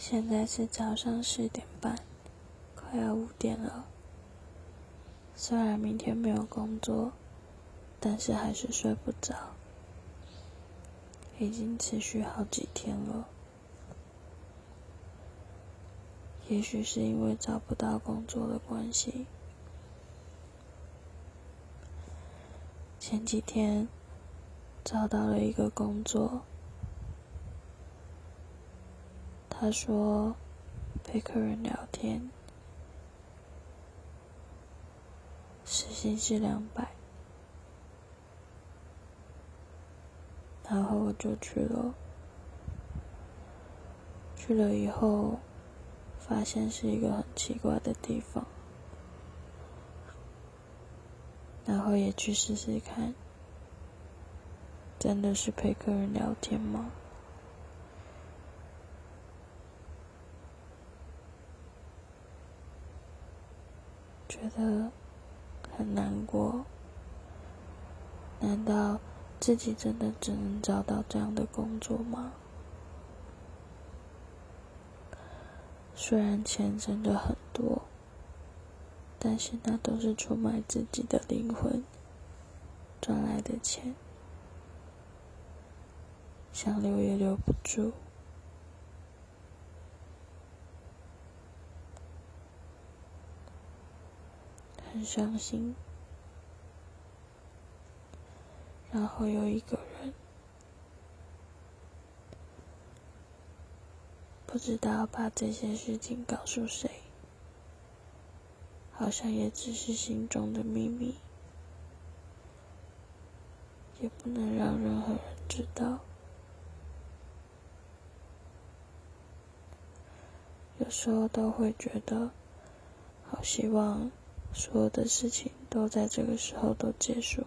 现在是早上十点半，快要五点了。虽然明天没有工作，但是还是睡不着，已经持续好几天了。也许是因为找不到工作的关系，前几天找到了一个工作。他说：“陪客人聊天，时薪是两百。”然后我就去了。去了以后，发现是一个很奇怪的地方。然后也去试试看，真的是陪客人聊天吗？觉得很难过，难道自己真的只能找到这样的工作吗？虽然钱真的很多，但是那都是出卖自己的灵魂赚来的钱，想留也留不住。很伤心，然后有一个人不知道把这些事情告诉谁，好像也只是心中的秘密，也不能让任何人知道。有时候都会觉得，好希望。所有的事情都在这个时候都结束，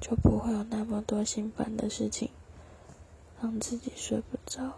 就不会有那么多心烦的事情，让自己睡不着。